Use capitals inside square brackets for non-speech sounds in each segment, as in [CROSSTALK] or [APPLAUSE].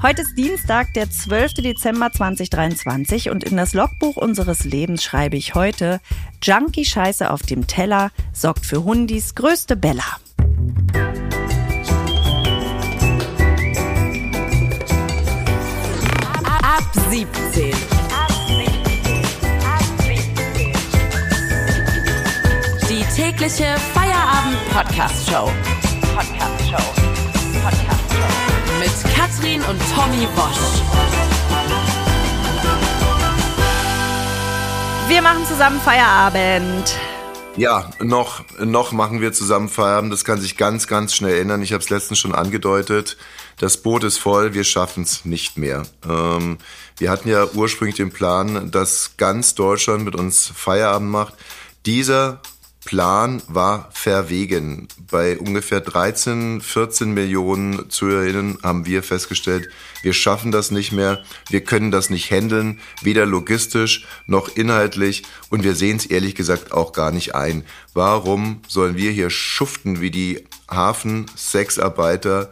Heute ist Dienstag, der 12. Dezember 2023 und in das Logbuch unseres Lebens schreibe ich heute, Junkie-Scheiße auf dem Teller sorgt für Hundis größte Bella. Ab 17. Die tägliche Feierabend-Podcast-Show. Podcast-Show. Podcast-Show. Katrin und Tommy Bosch. Wir machen zusammen Feierabend. Ja, noch, noch machen wir zusammen Feierabend. Das kann sich ganz, ganz schnell ändern. Ich habe es letztens schon angedeutet. Das Boot ist voll, wir schaffen es nicht mehr. Ähm, wir hatten ja ursprünglich den Plan, dass ganz Deutschland mit uns Feierabend macht. Dieser Plan war verwegen. Bei ungefähr 13, 14 Millionen Zuhörerinnen haben wir festgestellt, wir schaffen das nicht mehr, wir können das nicht handeln, weder logistisch noch inhaltlich und wir sehen es ehrlich gesagt auch gar nicht ein. Warum sollen wir hier schuften wie die Hafen-Sexarbeiter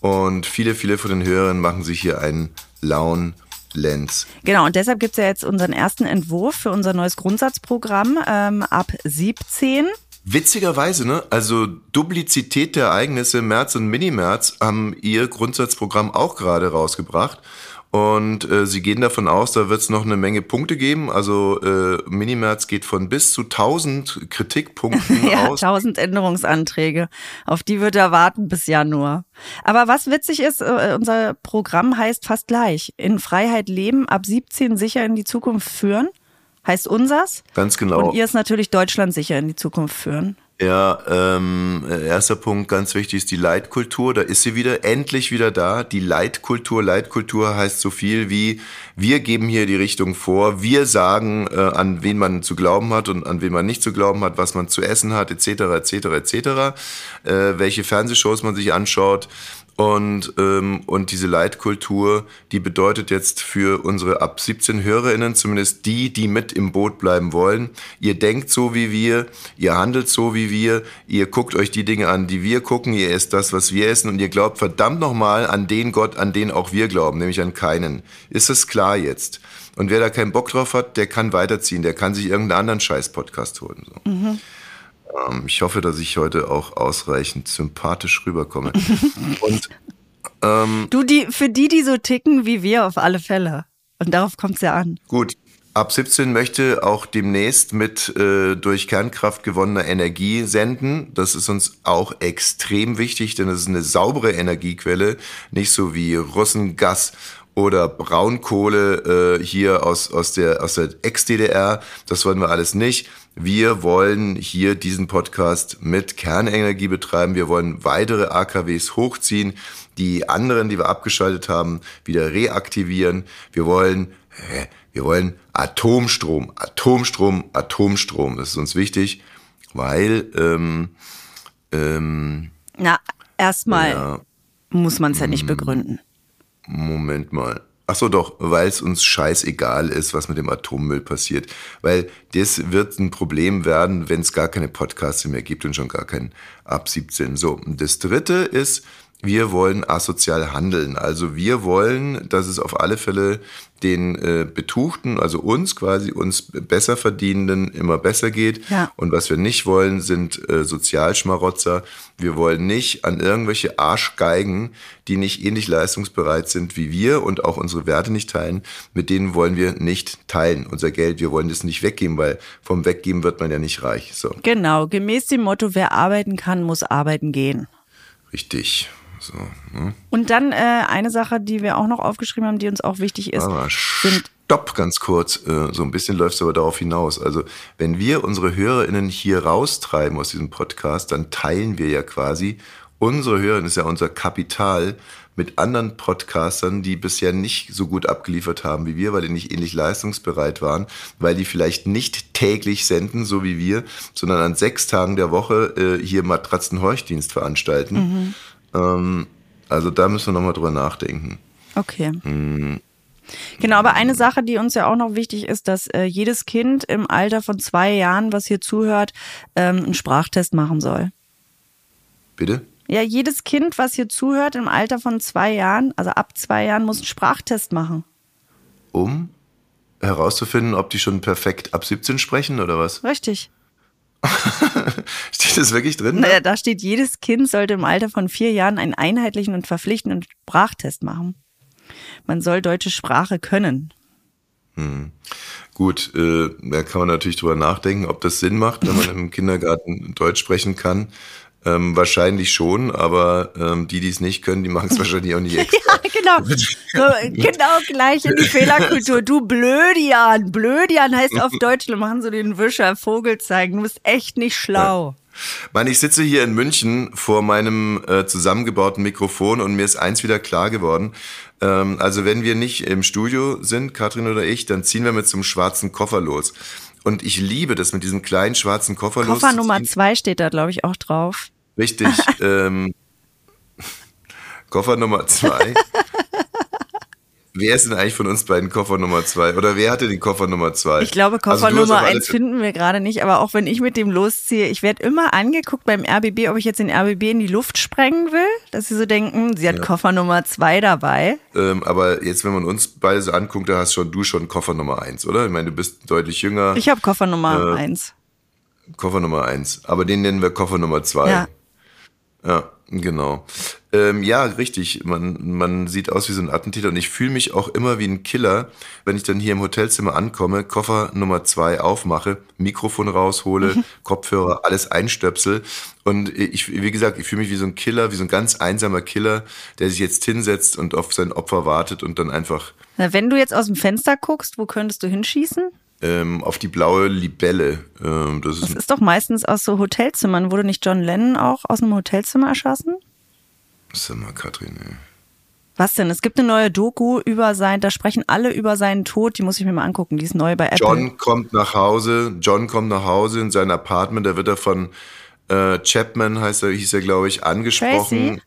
und viele, viele von den Hörern machen sich hier einen lauen Lenz. Genau, und deshalb gibt's ja jetzt unseren ersten Entwurf für unser neues Grundsatzprogramm ähm, ab 17. Witzigerweise, ne? Also Duplizität der Ereignisse, März und Mini-März haben ihr Grundsatzprogramm auch gerade rausgebracht. Und äh, sie gehen davon aus, da wird es noch eine Menge Punkte geben. Also äh, Minimerz geht von bis zu 1000 Kritikpunkten [LAUGHS] ja, aus. 1000 Änderungsanträge. Auf die wird er warten bis Januar. Aber was witzig ist, äh, unser Programm heißt fast gleich. In Freiheit leben, ab 17 sicher in die Zukunft führen. Heißt unsers. Ganz genau. Und ihr ist natürlich Deutschland sicher in die Zukunft führen. Ja, ähm, erster Punkt, ganz wichtig, ist die Leitkultur. Da ist sie wieder, endlich wieder da. Die Leitkultur. Leitkultur heißt so viel wie, wir geben hier die Richtung vor, wir sagen, äh, an wen man zu glauben hat und an wen man nicht zu glauben hat, was man zu essen hat, etc., etc., etc., äh, welche Fernsehshows man sich anschaut. Und, ähm, und diese Leitkultur, die bedeutet jetzt für unsere ab 17 HörerInnen, zumindest die, die mit im Boot bleiben wollen, ihr denkt so wie wir, ihr handelt so wie wir, ihr guckt euch die Dinge an, die wir gucken, ihr esst das, was wir essen und ihr glaubt verdammt nochmal an den Gott, an den auch wir glauben, nämlich an keinen. Ist das klar jetzt? Und wer da keinen Bock drauf hat, der kann weiterziehen, der kann sich irgendeinen anderen Scheiß-Podcast holen. So. Mhm. Ähm, ich hoffe, dass ich heute auch ausreichend sympathisch rüberkomme. [LAUGHS] Und ähm, du, die, für die, die so ticken wie wir, auf alle Fälle. Und darauf kommt es ja an. Gut. Ab 17 möchte auch demnächst mit äh, durch Kernkraft gewonnener Energie senden. Das ist uns auch extrem wichtig, denn es ist eine saubere Energiequelle, nicht so wie Russengas oder Braunkohle äh, hier aus, aus der, aus der Ex-DDR. Das wollen wir alles nicht. Wir wollen hier diesen Podcast mit Kernenergie betreiben. Wir wollen weitere AKWs hochziehen, die anderen, die wir abgeschaltet haben, wieder reaktivieren. Wir wollen, wir wollen Atomstrom, Atomstrom, Atomstrom. Das ist uns wichtig, weil ähm, ähm, na erstmal ja, muss man es ja nicht begründen. Moment mal. Ach so, doch, weil es uns scheißegal ist, was mit dem Atommüll passiert. Weil das wird ein Problem werden, wenn es gar keine Podcasts mehr gibt und schon gar keinen ab 17. So, und das dritte ist, wir wollen asozial handeln. Also wir wollen, dass es auf alle Fälle den äh, Betuchten, also uns quasi, uns besser verdienenden immer besser geht. Ja. Und was wir nicht wollen, sind äh, Sozialschmarotzer. Wir wollen nicht an irgendwelche Arschgeigen, die nicht ähnlich leistungsbereit sind wie wir und auch unsere Werte nicht teilen. Mit denen wollen wir nicht teilen. Unser Geld, wir wollen das nicht weggeben, weil vom Weggeben wird man ja nicht reich. So. Genau, gemäß dem Motto, wer arbeiten kann, muss arbeiten gehen. Richtig. So, ne? Und dann äh, eine Sache, die wir auch noch aufgeschrieben haben, die uns auch wichtig ist. Aber stopp ganz kurz. Äh, so ein bisschen läuft es aber darauf hinaus. Also wenn wir unsere HörerInnen hier raustreiben aus diesem Podcast, dann teilen wir ja quasi unsere HörerInnen, ist ja unser Kapital, mit anderen Podcastern, die bisher nicht so gut abgeliefert haben wie wir, weil die nicht ähnlich leistungsbereit waren, weil die vielleicht nicht täglich senden, so wie wir, sondern an sechs Tagen der Woche äh, hier Matratzenhorchdienst veranstalten. Mhm. Ähm, also da müssen wir nochmal drüber nachdenken. Okay. Mhm. Genau, aber eine Sache, die uns ja auch noch wichtig ist, dass äh, jedes Kind im Alter von zwei Jahren, was hier zuhört, ähm, einen Sprachtest machen soll. Bitte? Ja, jedes Kind, was hier zuhört im Alter von zwei Jahren, also ab zwei Jahren, muss einen Sprachtest machen. Um herauszufinden, ob die schon perfekt ab 17 sprechen oder was? Richtig. [LAUGHS] steht das wirklich drin? Naja, da steht, jedes Kind sollte im Alter von vier Jahren einen einheitlichen und verpflichtenden Sprachtest machen. Man soll deutsche Sprache können. Hm. Gut, äh, da kann man natürlich drüber nachdenken, ob das Sinn macht, wenn man im Kindergarten Deutsch sprechen kann. Ähm, wahrscheinlich schon, aber ähm, die, die es nicht können, die machen es wahrscheinlich auch nicht [LAUGHS] extra. ja, genau. So, genau gleich in die [LAUGHS] Fehlerkultur. Du Blödian. Blödian heißt auf [LAUGHS] Deutsch, wir machen so den Wischer, Vogel zeigen. Du bist echt nicht schlau. Ja. Mann, ich sitze hier in München vor meinem äh, zusammengebauten Mikrofon und mir ist eins wieder klar geworden. Ähm, also wenn wir nicht im Studio sind, Katrin oder ich, dann ziehen wir mit so einem schwarzen Koffer los. Und ich liebe das mit diesem kleinen schwarzen Koffer Koffer los. Koffer Nummer zwei steht da, glaube ich, auch drauf. Richtig. [LAUGHS] ähm, Koffer Nummer zwei. Wer ist denn eigentlich von uns beiden Koffer Nummer zwei? Oder wer hatte den Koffer Nummer zwei? Ich glaube, Koffer also Nummer eins finden wir gerade nicht. Aber auch wenn ich mit dem losziehe, ich werde immer angeguckt beim RBB, ob ich jetzt den RBB in die Luft sprengen will. Dass sie so denken, sie hat ja. Koffer Nummer zwei dabei. Ähm, aber jetzt, wenn man uns beide so anguckt, da hast schon du schon Koffer Nummer eins, oder? Ich meine, du bist deutlich jünger. Ich habe Koffer Nummer äh, eins. Koffer Nummer eins. Aber den nennen wir Koffer Nummer zwei. Ja. Ja, genau. Ähm, ja, richtig. Man, man sieht aus wie so ein Attentäter und ich fühle mich auch immer wie ein Killer, wenn ich dann hier im Hotelzimmer ankomme, Koffer Nummer zwei aufmache, Mikrofon raushole, mhm. Kopfhörer, alles einstöpsel. Und ich, wie gesagt, ich fühle mich wie so ein Killer, wie so ein ganz einsamer Killer, der sich jetzt hinsetzt und auf sein Opfer wartet und dann einfach. Na, wenn du jetzt aus dem Fenster guckst, wo könntest du hinschießen? Ähm, auf die blaue Libelle. Ähm, das, ist, das ist doch meistens aus so Hotelzimmern. Wurde nicht John Lennon auch aus einem Hotelzimmer erschossen? Sag mal, Katrin, ey. Was denn? Es gibt eine neue Doku über sein, da sprechen alle über seinen Tod, die muss ich mir mal angucken, die ist neu bei Apple. John kommt nach Hause, John kommt nach Hause in sein Apartment, da wird er von äh, Chapman, heißt er, hieß er, glaube ich, angesprochen. Tracy?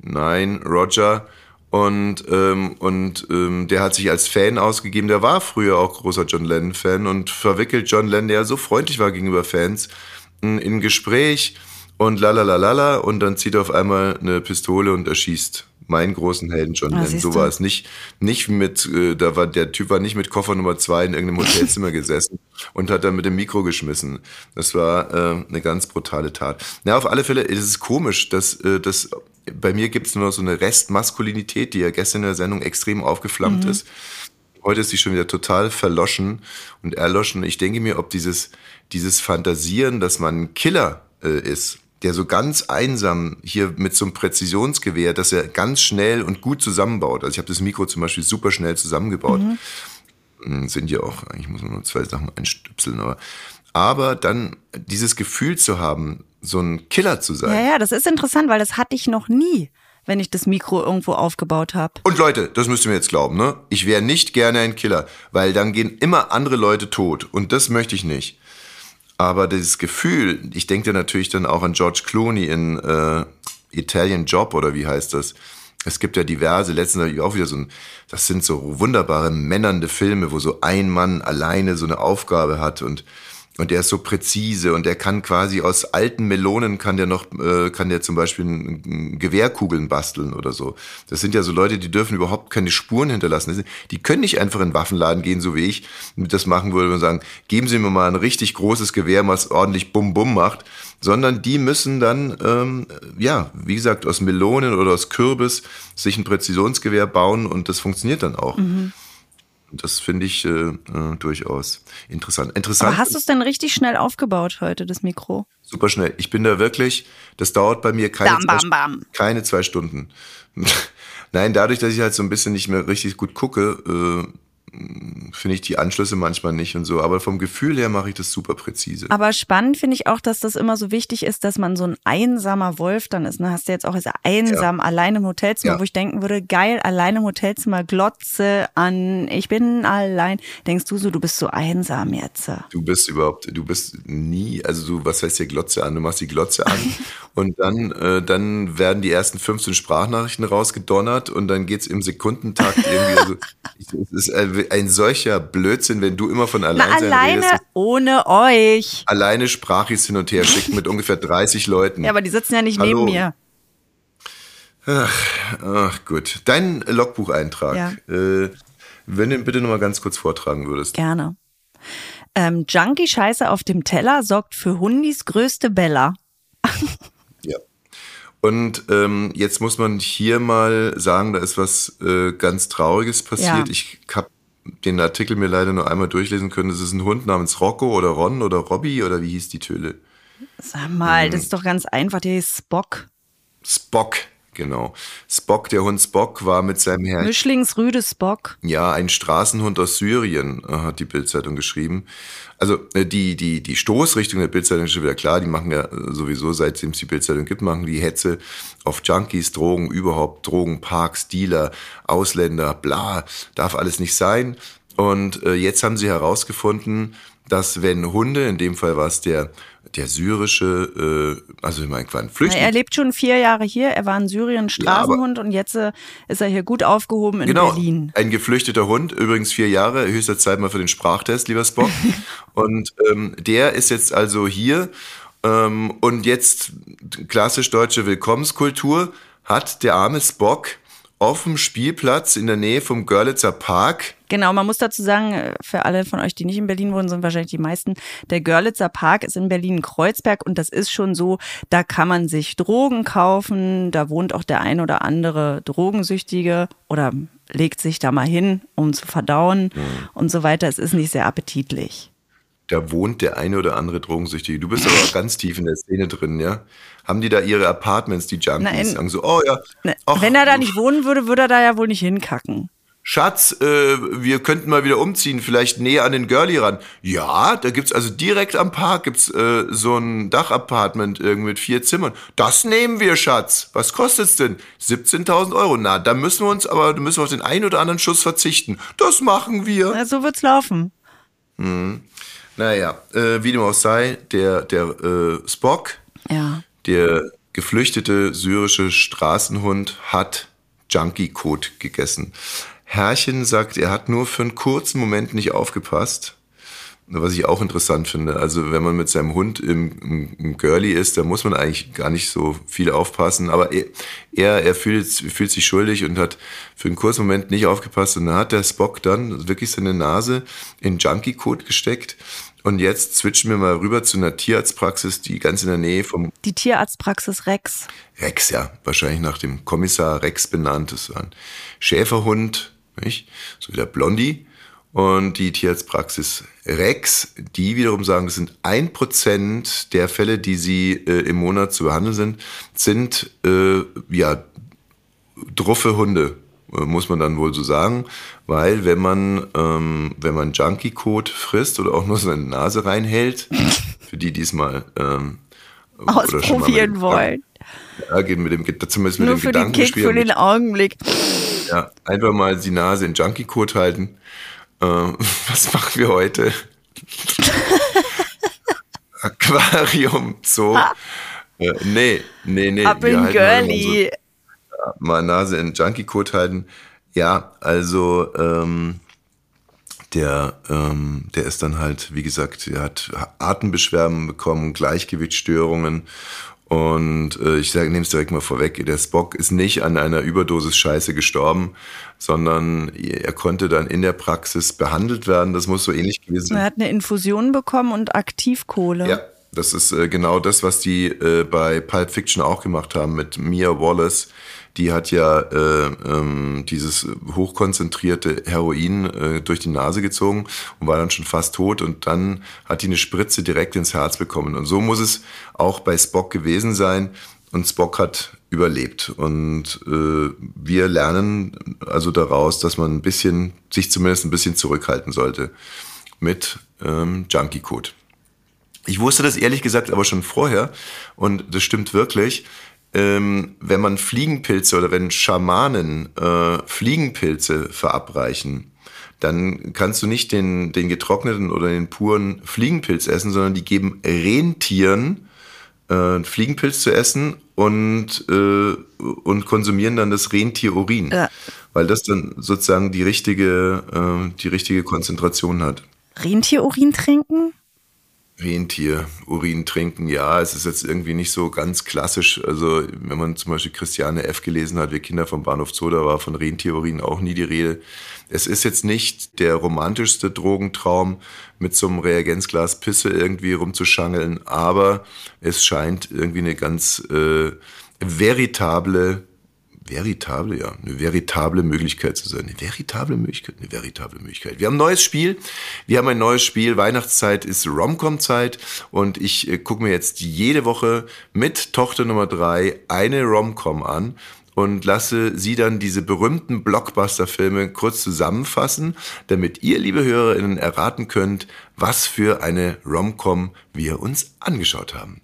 Nein, Roger. Und, ähm, und ähm, der hat sich als Fan ausgegeben. Der war früher auch großer John Lennon-Fan und verwickelt John Lennon, der so freundlich war gegenüber Fans, in ein Gespräch und lalalala und dann zieht er auf einmal eine Pistole und erschießt meinen großen Helden John ah, Lennon. So war es nicht, nicht mit, äh, da war der Typ war nicht mit Koffer Nummer zwei in irgendeinem Hotelzimmer [LAUGHS] gesessen und hat dann mit dem Mikro geschmissen. Das war äh, eine ganz brutale Tat. Na, auf alle Fälle, es ist komisch, dass, äh, dass bei mir gibt es nur noch so eine Restmaskulinität, die ja gestern in der Sendung extrem aufgeflammt mhm. ist. Heute ist sie schon wieder total verloschen und erloschen. Ich denke mir, ob dieses, dieses Fantasieren, dass man ein Killer äh, ist, der so ganz einsam hier mit so einem Präzisionsgewehr, dass er ganz schnell und gut zusammenbaut. Also ich habe das Mikro zum Beispiel super schnell zusammengebaut. Mhm. Hm, sind ja auch, eigentlich muss man nur zwei Sachen einstöpseln, aber aber dann dieses Gefühl zu haben, so ein Killer zu sein. Ja, ja, das ist interessant, weil das hatte ich noch nie, wenn ich das Mikro irgendwo aufgebaut habe. Und Leute, das müsst ihr mir jetzt glauben, ne? Ich wäre nicht gerne ein Killer, weil dann gehen immer andere Leute tot und das möchte ich nicht. Aber dieses Gefühl, ich denke natürlich dann auch an George Clooney in äh, Italian Job oder wie heißt das? Es gibt ja diverse, letztens auch wieder so ein, das sind so wunderbare männernde Filme, wo so ein Mann alleine so eine Aufgabe hat und und der ist so präzise und der kann quasi aus alten Melonen kann der noch, äh, kann der zum Beispiel ein, ein Gewehrkugeln basteln oder so. Das sind ja so Leute, die dürfen überhaupt keine Spuren hinterlassen. Die können nicht einfach in den Waffenladen gehen, so wie ich das machen würde und sagen, geben Sie mir mal ein richtig großes Gewehr, was ordentlich Bum Bum macht, sondern die müssen dann, ähm, ja, wie gesagt, aus Melonen oder aus Kürbis sich ein Präzisionsgewehr bauen und das funktioniert dann auch. Mhm. Das finde ich äh, äh, durchaus interessant. interessant. Aber hast du es denn richtig schnell aufgebaut heute, das Mikro? Super schnell. Ich bin da wirklich, das dauert bei mir keine, bam, bam, bam. keine zwei Stunden. [LAUGHS] Nein, dadurch, dass ich halt so ein bisschen nicht mehr richtig gut gucke, äh, finde ich die Anschlüsse manchmal nicht und so. Aber vom Gefühl her mache ich das super präzise. Aber spannend finde ich auch, dass das immer so wichtig ist, dass man so ein einsamer Wolf dann ist. Ne? Hast du jetzt auch einsam, ja. alleine im Hotelzimmer, ja. wo ich denken würde, geil, alleine im Hotelzimmer, Glotze an, ich bin allein. Denkst du so, du bist so einsam jetzt? Du bist überhaupt, du bist nie, also du, was heißt hier Glotze an? Du machst die Glotze an [LAUGHS] und dann, äh, dann werden die ersten 15 Sprachnachrichten rausgedonnert und dann geht's im Sekundentakt irgendwie. Also, [LAUGHS] es ist äh, ein solcher Blödsinn, wenn du immer von allein Na, alleine redest. ohne euch. Alleine Sprachis hin und her [LAUGHS] schicken mit ungefähr 30 Leuten. Ja, aber die sitzen ja nicht Hallo. neben mir. Ach, ach gut. Dein Logbucheintrag. Ja. Äh, wenn du ihn bitte nochmal ganz kurz vortragen würdest. Gerne. Ähm, Junkie-Scheiße auf dem Teller sorgt für Hundis größte Bella. [LAUGHS] ja. Und ähm, jetzt muss man hier mal sagen, da ist was äh, ganz Trauriges passiert. Ja. Ich habe den Artikel mir leider nur einmal durchlesen können. Es ist ein Hund namens Rocco oder Ron oder Robby oder wie hieß die Töle? Sag mal, hm. das ist doch ganz einfach. Der ist Spock. Spock. Genau. Spock, der Hund Spock, war mit seinem Herrn. Mischlingsrüde Spock. Ja, ein Straßenhund aus Syrien, äh, hat die Bildzeitung geschrieben. Also äh, die, die, die Stoßrichtung der Bildzeitung ist schon wieder klar. Die machen ja äh, sowieso, seitdem es die Bildzeitung gibt, machen die Hetze auf Junkies, Drogen, überhaupt Drogenparks, Dealer, Ausländer, bla, darf alles nicht sein. Und äh, jetzt haben sie herausgefunden, dass wenn Hunde, in dem Fall war es der der syrische, äh, also ich meine, ein Flüchtling. Er lebt schon vier Jahre hier, er war in Syrien Straßenhund ja, und jetzt äh, ist er hier gut aufgehoben in genau, Berlin. Ein geflüchteter Hund, übrigens vier Jahre, höchster Zeit mal für den Sprachtest, lieber Spock. [LAUGHS] und ähm, der ist jetzt also hier ähm, und jetzt klassisch deutsche Willkommenskultur hat der arme Spock auf dem Spielplatz in der Nähe vom Görlitzer Park. Genau, man muss dazu sagen, äh, für alle von euch, die nicht in Berlin wohnen, sind wahrscheinlich die meisten, der Görlitzer Park ist in Berlin-Kreuzberg und das ist schon so, da kann man sich Drogen kaufen, da wohnt auch der ein oder andere Drogensüchtige oder legt sich da mal hin, um zu verdauen mhm. und so weiter. Es ist nicht sehr appetitlich da wohnt der eine oder andere Drogensüchtige. Du bist aber [LAUGHS] ganz tief in der Szene drin, ja? Haben die da ihre Apartments, die Junkies? Nein, sagen so, oh ja. Ne, ach, wenn er da nicht wohnen würde, würde er da ja wohl nicht hinkacken. Schatz, äh, wir könnten mal wieder umziehen, vielleicht näher an den Girlie ran. Ja, da gibt's also direkt am Park gibt's äh, so ein Dachapartment irgendwie mit vier Zimmern. Das nehmen wir, Schatz. Was kostet's denn? 17.000 Euro. Na, da müssen wir uns aber, da müssen wir auf den einen oder anderen Schuss verzichten. Das machen wir. Na, so wird's laufen. Hm. Naja, äh, wie dem auch sei, der, der äh, Spock, ja. Der geflüchtete syrische Straßenhund, hat Junkie-Kot gegessen. Herrchen sagt, er hat nur für einen kurzen Moment nicht aufgepasst was ich auch interessant finde. Also wenn man mit seinem Hund im, im, im Girlie ist, da muss man eigentlich gar nicht so viel aufpassen. Aber er, er, fühlt, fühlt sich schuldig und hat für einen kurzen Moment nicht aufgepasst. Und dann hat der Spock dann wirklich seine Nase in Junkie-Code gesteckt. Und jetzt switchen wir mal rüber zu einer Tierarztpraxis, die ganz in der Nähe vom... Die Tierarztpraxis Rex. Rex, ja. Wahrscheinlich nach dem Kommissar Rex benannt. Das war ein Schäferhund, nicht? So wie der Blondie und die Tierarztpraxis Rex, die wiederum sagen, das sind ein Prozent der Fälle, die sie äh, im Monat zu behandeln sind, sind äh, ja druffe Hunde, äh, muss man dann wohl so sagen, weil wenn man ähm, wenn man Junkie Code frisst oder auch nur seine Nase reinhält, [LAUGHS] für die diesmal ähm, ausprobieren wollen. Ja, geht mit dem zumindest mit Nur dem für den Kick für den Augenblick. Ja, einfach mal die Nase in Junkie Code halten äh, [LAUGHS] was machen wir heute? [LAUGHS] Aquarium, Zoo. Äh, nee, nee, nee. Ab in Girlie. So, mal Nase in Junkie-Code halten. Ja, also ähm, der, ähm, der ist dann halt, wie gesagt, er hat Atembeschwerden bekommen, Gleichgewichtsstörungen und äh, ich nehme es direkt mal vorweg, der Spock ist nicht an einer Überdosis Scheiße gestorben, sondern er konnte dann in der Praxis behandelt werden. Das muss so ähnlich gewesen sein. Er hat eine Infusion bekommen und Aktivkohle. Ja, das ist äh, genau das, was die äh, bei Pulp Fiction auch gemacht haben mit Mia Wallace die hat ja äh, ähm, dieses hochkonzentrierte Heroin äh, durch die Nase gezogen und war dann schon fast tot und dann hat die eine Spritze direkt ins Herz bekommen. Und so muss es auch bei Spock gewesen sein. Und Spock hat überlebt. Und äh, wir lernen also daraus, dass man ein bisschen, sich zumindest ein bisschen zurückhalten sollte mit ähm, Junkie Code. Ich wusste das ehrlich gesagt aber schon vorher und das stimmt wirklich ähm, wenn man Fliegenpilze oder wenn Schamanen äh, Fliegenpilze verabreichen, dann kannst du nicht den, den getrockneten oder den puren Fliegenpilz essen, sondern die geben Rentieren äh, Fliegenpilz zu essen und, äh, und konsumieren dann das Rentierurin. Ja. Weil das dann sozusagen die richtige, äh, die richtige Konzentration hat. Rentierurin trinken? Rentier, Urin trinken, ja, es ist jetzt irgendwie nicht so ganz klassisch. Also, wenn man zum Beispiel Christiane F. gelesen hat, wir Kinder vom Bahnhof Zoo, da war von Rentierurin auch nie die Rede. Es ist jetzt nicht der romantischste Drogentraum, mit so einem Reagenzglas Pisse irgendwie rumzuschangeln, aber es scheint irgendwie eine ganz äh, veritable veritable, ja, eine veritable Möglichkeit zu sein. Eine veritable Möglichkeit, eine veritable Möglichkeit. Wir haben ein neues Spiel. Wir haben ein neues Spiel. Weihnachtszeit ist Romcom-Zeit und ich äh, gucke mir jetzt jede Woche mit Tochter Nummer drei eine Romcom an und lasse sie dann diese berühmten Blockbuster-Filme kurz zusammenfassen, damit ihr, liebe HörerInnen, erraten könnt, was für eine Romcom wir uns angeschaut haben.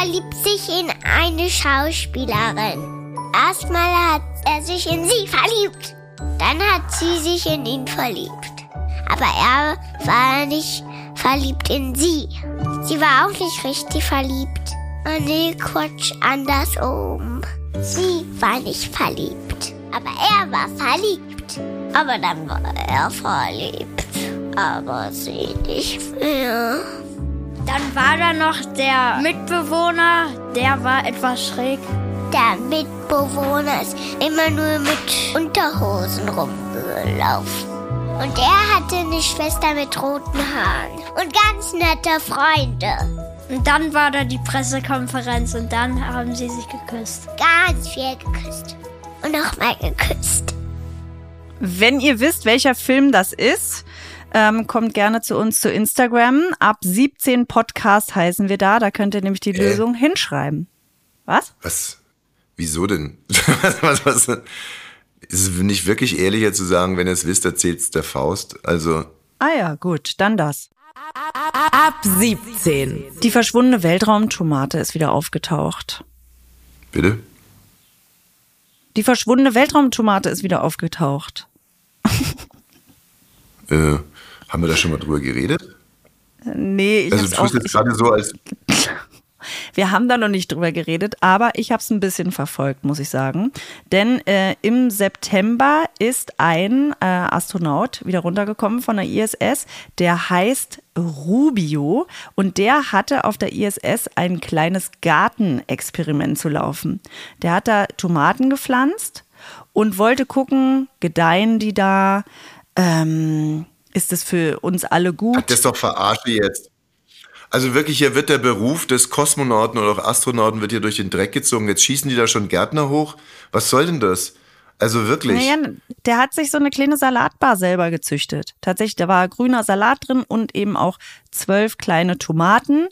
Verliebt sich in eine Schauspielerin. Erstmal hat er sich in sie verliebt. Dann hat sie sich in ihn verliebt. Aber er war nicht verliebt in sie. Sie war auch nicht richtig verliebt. Oh nee, Quatsch, andersrum. Sie war nicht verliebt. Aber er war verliebt. Aber dann war er verliebt. Aber sie nicht mehr. Dann war da noch der Mitbewohner, der war etwas schräg. Der Mitbewohner ist immer nur mit Unterhosen rumgelaufen. Und er hatte eine Schwester mit roten Haaren und ganz nette Freunde. Und dann war da die Pressekonferenz und dann haben sie sich geküsst. Ganz viel geküsst. Und nochmal geküsst. Wenn ihr wisst, welcher Film das ist, ähm, kommt gerne zu uns zu Instagram. Ab 17 Podcast heißen wir da. Da könnt ihr nämlich die äh. Lösung hinschreiben. Was? Was? Wieso denn? [LAUGHS] was, was, was? Ist es nicht wirklich ehrlicher zu sagen, wenn ihr es wisst, erzählt's der Faust? Also. Ah ja, gut, dann das. Ab 17. Die verschwundene Weltraumtomate ist wieder aufgetaucht. Bitte? Die verschwundene Weltraumtomate ist wieder aufgetaucht. äh, haben wir da schon mal drüber geredet? Nee, ich Also du tust jetzt gerade so, als [LAUGHS] Wir haben da noch nicht drüber geredet, aber ich habe es ein bisschen verfolgt, muss ich sagen. Denn äh, im September ist ein äh, Astronaut wieder runtergekommen von der ISS, der heißt Rubio und der hatte auf der ISS ein kleines Gartenexperiment zu laufen. Der hat da Tomaten gepflanzt und wollte gucken, gedeihen die da? Ähm, ist es für uns alle gut? Ach, das ist doch verarsche jetzt. Also wirklich, hier wird der Beruf des Kosmonauten oder auch Astronauten wird hier durch den Dreck gezogen. Jetzt schießen die da schon Gärtner hoch. Was soll denn das? Also wirklich. Naja, der hat sich so eine kleine Salatbar selber gezüchtet. Tatsächlich, da war grüner Salat drin und eben auch zwölf kleine Tomaten,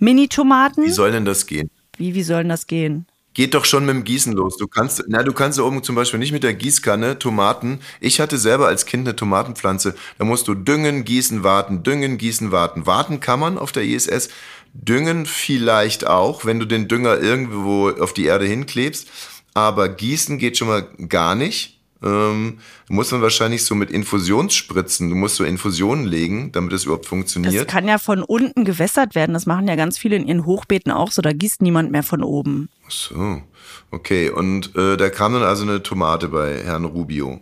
Mini-Tomaten. Wie soll denn das gehen? Wie, wie soll denn das gehen? Geht doch schon mit dem Gießen los. Du kannst, na, du kannst da oben zum Beispiel nicht mit der Gießkanne Tomaten. Ich hatte selber als Kind eine Tomatenpflanze. Da musst du düngen, gießen, warten, düngen, gießen, warten. Warten kann man auf der ISS. Düngen vielleicht auch, wenn du den Dünger irgendwo auf die Erde hinklebst. Aber gießen geht schon mal gar nicht ähm, muss man wahrscheinlich so mit Infusionsspritzen, du musst so Infusionen legen, damit es überhaupt funktioniert. Das kann ja von unten gewässert werden. Das machen ja ganz viele in ihren Hochbeeten auch so. Da gießt niemand mehr von oben. Ach so, okay. Und äh, da kam dann also eine Tomate bei Herrn Rubio.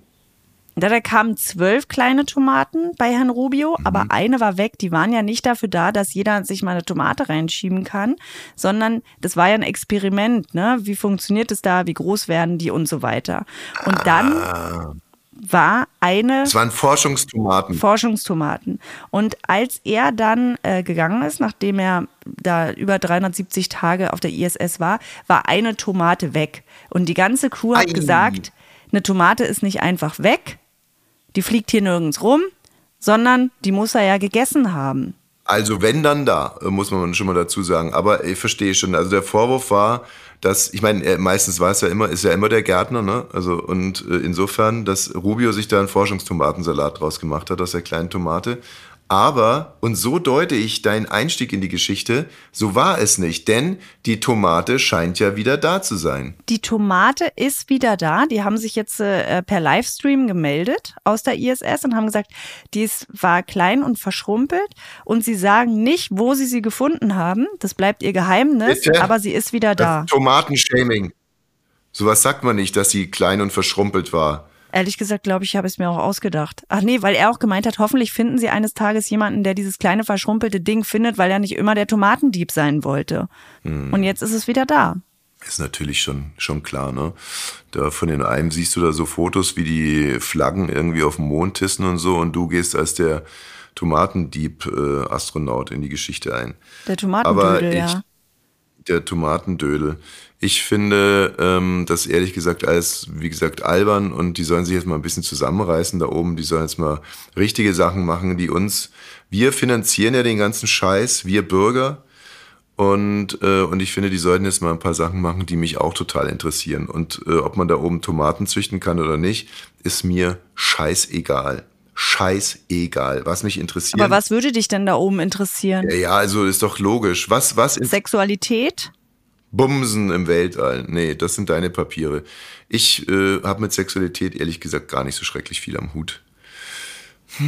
Da, kamen zwölf kleine Tomaten bei Herrn Rubio, mhm. aber eine war weg. Die waren ja nicht dafür da, dass jeder sich mal eine Tomate reinschieben kann, sondern das war ja ein Experiment. Ne? Wie funktioniert es da? Wie groß werden die und so weiter? Und dann ah. war eine. Es waren Forschungstomaten. Forschungstomaten. Und als er dann äh, gegangen ist, nachdem er da über 370 Tage auf der ISS war, war eine Tomate weg. Und die ganze Crew hat Ei. gesagt, eine Tomate ist nicht einfach weg, die fliegt hier nirgends rum, sondern die muss er ja gegessen haben. Also wenn dann da, muss man schon mal dazu sagen. Aber ich verstehe schon. Also der Vorwurf war, dass, ich meine, meistens war es ja immer, ist ja immer der Gärtner, ne? Also und äh, insofern, dass Rubio sich da einen Forschungstomatensalat draus gemacht hat aus der kleinen Tomate. Aber, und so deute ich deinen Einstieg in die Geschichte, so war es nicht, denn die Tomate scheint ja wieder da zu sein. Die Tomate ist wieder da. Die haben sich jetzt äh, per Livestream gemeldet aus der ISS und haben gesagt, die ist, war klein und verschrumpelt und sie sagen nicht, wo sie sie gefunden haben. Das bleibt ihr Geheimnis, Bitte? aber sie ist wieder da. Tomatenshaming. Sowas sagt man nicht, dass sie klein und verschrumpelt war. Ehrlich gesagt, glaube ich, habe es mir auch ausgedacht. Ach nee, weil er auch gemeint hat, hoffentlich finden sie eines Tages jemanden, der dieses kleine verschrumpelte Ding findet, weil er nicht immer der Tomatendieb sein wollte. Und jetzt ist es wieder da. Ist natürlich schon, schon klar, ne? Da von den einen siehst du da so Fotos, wie die Flaggen irgendwie auf dem Mond tissen und so und du gehst als der Tomatendieb-Astronaut in die Geschichte ein. Der Tomatendödel, ich, ja. Der Tomatendödel. Ich finde ähm, das ehrlich gesagt als, wie gesagt, albern und die sollen sich jetzt mal ein bisschen zusammenreißen da oben. Die sollen jetzt mal richtige Sachen machen, die uns, wir finanzieren ja den ganzen Scheiß, wir Bürger. Und, äh, und ich finde, die sollten jetzt mal ein paar Sachen machen, die mich auch total interessieren. Und äh, ob man da oben Tomaten züchten kann oder nicht, ist mir scheißegal. Scheißegal. Was mich interessiert. Aber was würde dich denn da oben interessieren? Ja, ja, also ist doch logisch. Was, was in Sexualität? Bumsen im Weltall? Nee, das sind deine Papiere. Ich äh, habe mit Sexualität ehrlich gesagt gar nicht so schrecklich viel am Hut. [LAUGHS]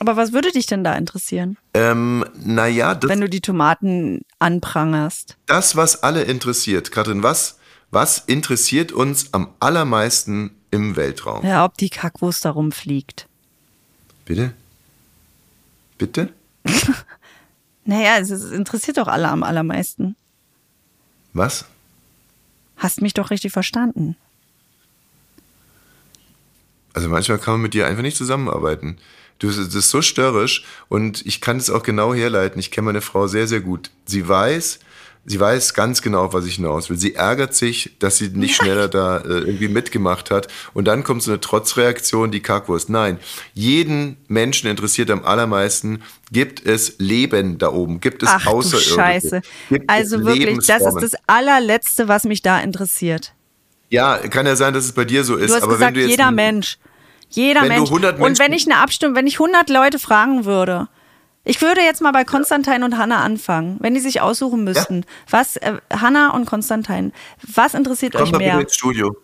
Aber was würde dich denn da interessieren, Ähm, naja, das, wenn du die Tomaten anprangerst? das, was alle interessiert. Katrin, was, was interessiert uns am allermeisten im Weltraum? Ja, ob die Kackwurst da rumfliegt. Bitte? Bitte? [LAUGHS] Naja, es es interessiert doch alle am allermeisten. Was? Hast mich doch richtig verstanden. Also manchmal kann man mit dir einfach nicht zusammenarbeiten. Du, das ist so störrisch und ich kann es auch genau herleiten. Ich kenne meine Frau sehr, sehr gut. Sie weiß, sie weiß ganz genau, auf was ich hinaus will. Sie ärgert sich, dass sie nicht schneller da äh, irgendwie mitgemacht hat. Und dann kommt so eine Trotzreaktion, die Kackwurst. Nein, jeden Menschen interessiert am allermeisten, gibt es Leben da oben? Gibt es Ach Außerirdische? Scheiße. Also wirklich, das ist das allerletzte, was mich da interessiert. Ja, kann ja sein, dass es bei dir so ist. Du hast aber gesagt, wenn du jetzt jeder Mensch. Jeder Mensch. 100 Und wenn ich eine Abstimmung, wenn ich 100 Leute fragen würde, ich würde jetzt mal bei Konstantin und Hanna anfangen, wenn die sich aussuchen müssten. Was, äh, Hanna und Konstantin, was interessiert komm euch mehr? ins Studio.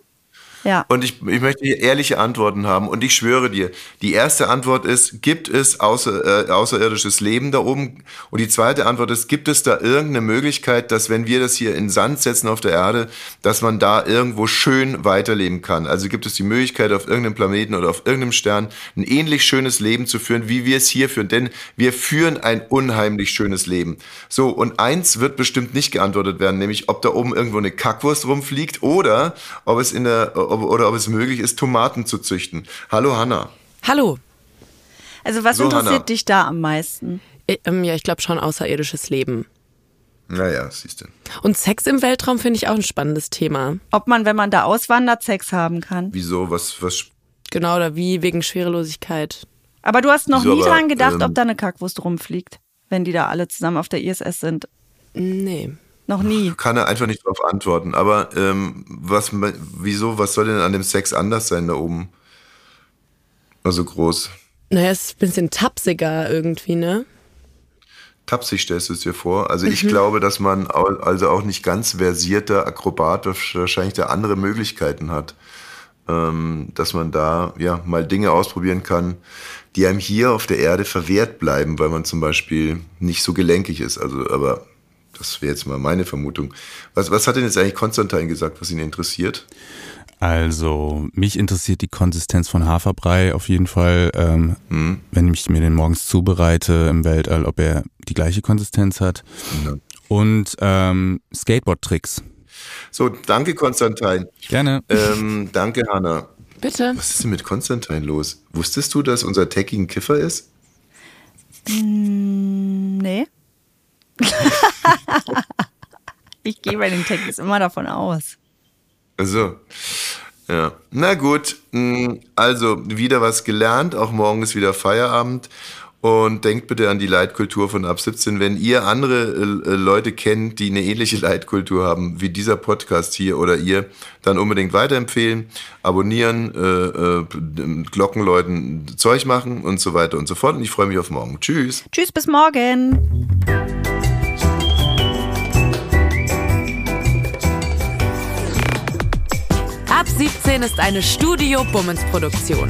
Ja. Und ich, ich möchte hier ehrliche Antworten haben. Und ich schwöre dir, die erste Antwort ist, gibt es außer, äh, außerirdisches Leben da oben? Und die zweite Antwort ist, gibt es da irgendeine Möglichkeit, dass wenn wir das hier in Sand setzen auf der Erde, dass man da irgendwo schön weiterleben kann? Also gibt es die Möglichkeit, auf irgendeinem Planeten oder auf irgendeinem Stern ein ähnlich schönes Leben zu führen, wie wir es hier führen? Denn wir führen ein unheimlich schönes Leben. So, und eins wird bestimmt nicht geantwortet werden, nämlich ob da oben irgendwo eine Kackwurst rumfliegt oder ob es in der, ob, oder ob es möglich ist, Tomaten zu züchten. Hallo Hanna. Hallo. Also was So, interessiert Hanna. dich da am meisten? Äh, ähm, ja, ich glaube schon außerirdisches Leben. Naja, siehst du. Und Sex im Weltraum finde ich auch ein spannendes Thema. Ob man, wenn man da auswandert, Sex haben kann. Wieso? Was, was? Genau, oder wie wegen Schwerelosigkeit. Aber du hast noch Wieso nie aber, dran gedacht, ähm, ob da eine Kackwurst rumfliegt, wenn die da alle zusammen auf der ISS sind. Nee. Noch nie. Kann er einfach nicht darauf antworten. Aber ähm, was, wieso? Was soll denn an dem Sex anders sein da oben? Also groß. Naja, es ist ein bisschen tapsiger irgendwie, ne? Tapsig stellst du es dir vor. Also ich glaube, dass man also auch nicht ganz versierter Akrobat wahrscheinlich da andere Möglichkeiten hat. Ähm, dass man da ja mal Dinge ausprobieren kann, die einem hier auf der Erde verwehrt bleiben, weil man zum Beispiel nicht so gelenkig ist. Also, aber das wäre jetzt mal meine Vermutung. Was, was hat denn jetzt eigentlich Konstantin gesagt, was ihn interessiert? Also, mich interessiert die Konsistenz von Haferbrei auf jeden Fall. Ähm, Wenn ich mir den morgens zubereite im Weltall, ob er die gleiche Konsistenz hat. Ja. Und ähm, Skateboard-Tricks. So, danke Konstantin. Gerne. Ähm, danke Hanna. Bitte. Was ist denn mit Konstantin los? Wusstest du, dass unser Techie ein Kiffer ist? Nee. [LAUGHS] ich gehe bei den Techies immer davon aus. Also, ja. Na gut, mh, also wieder was gelernt. Auch morgen ist wieder Feierabend. Und denkt bitte an die Leitkultur von ab 17. Wenn ihr andere äh, äh, Leute kennt, die eine ähnliche Leitkultur haben wie dieser Podcast hier oder ihr, dann unbedingt weiterempfehlen, abonnieren, äh, äh, Glockenläuten Zeug machen und so weiter und so fort. Und ich freue mich auf morgen. Tschüss. Tschüss, bis morgen. Ab 17 ist eine Studio Bummens Produktion.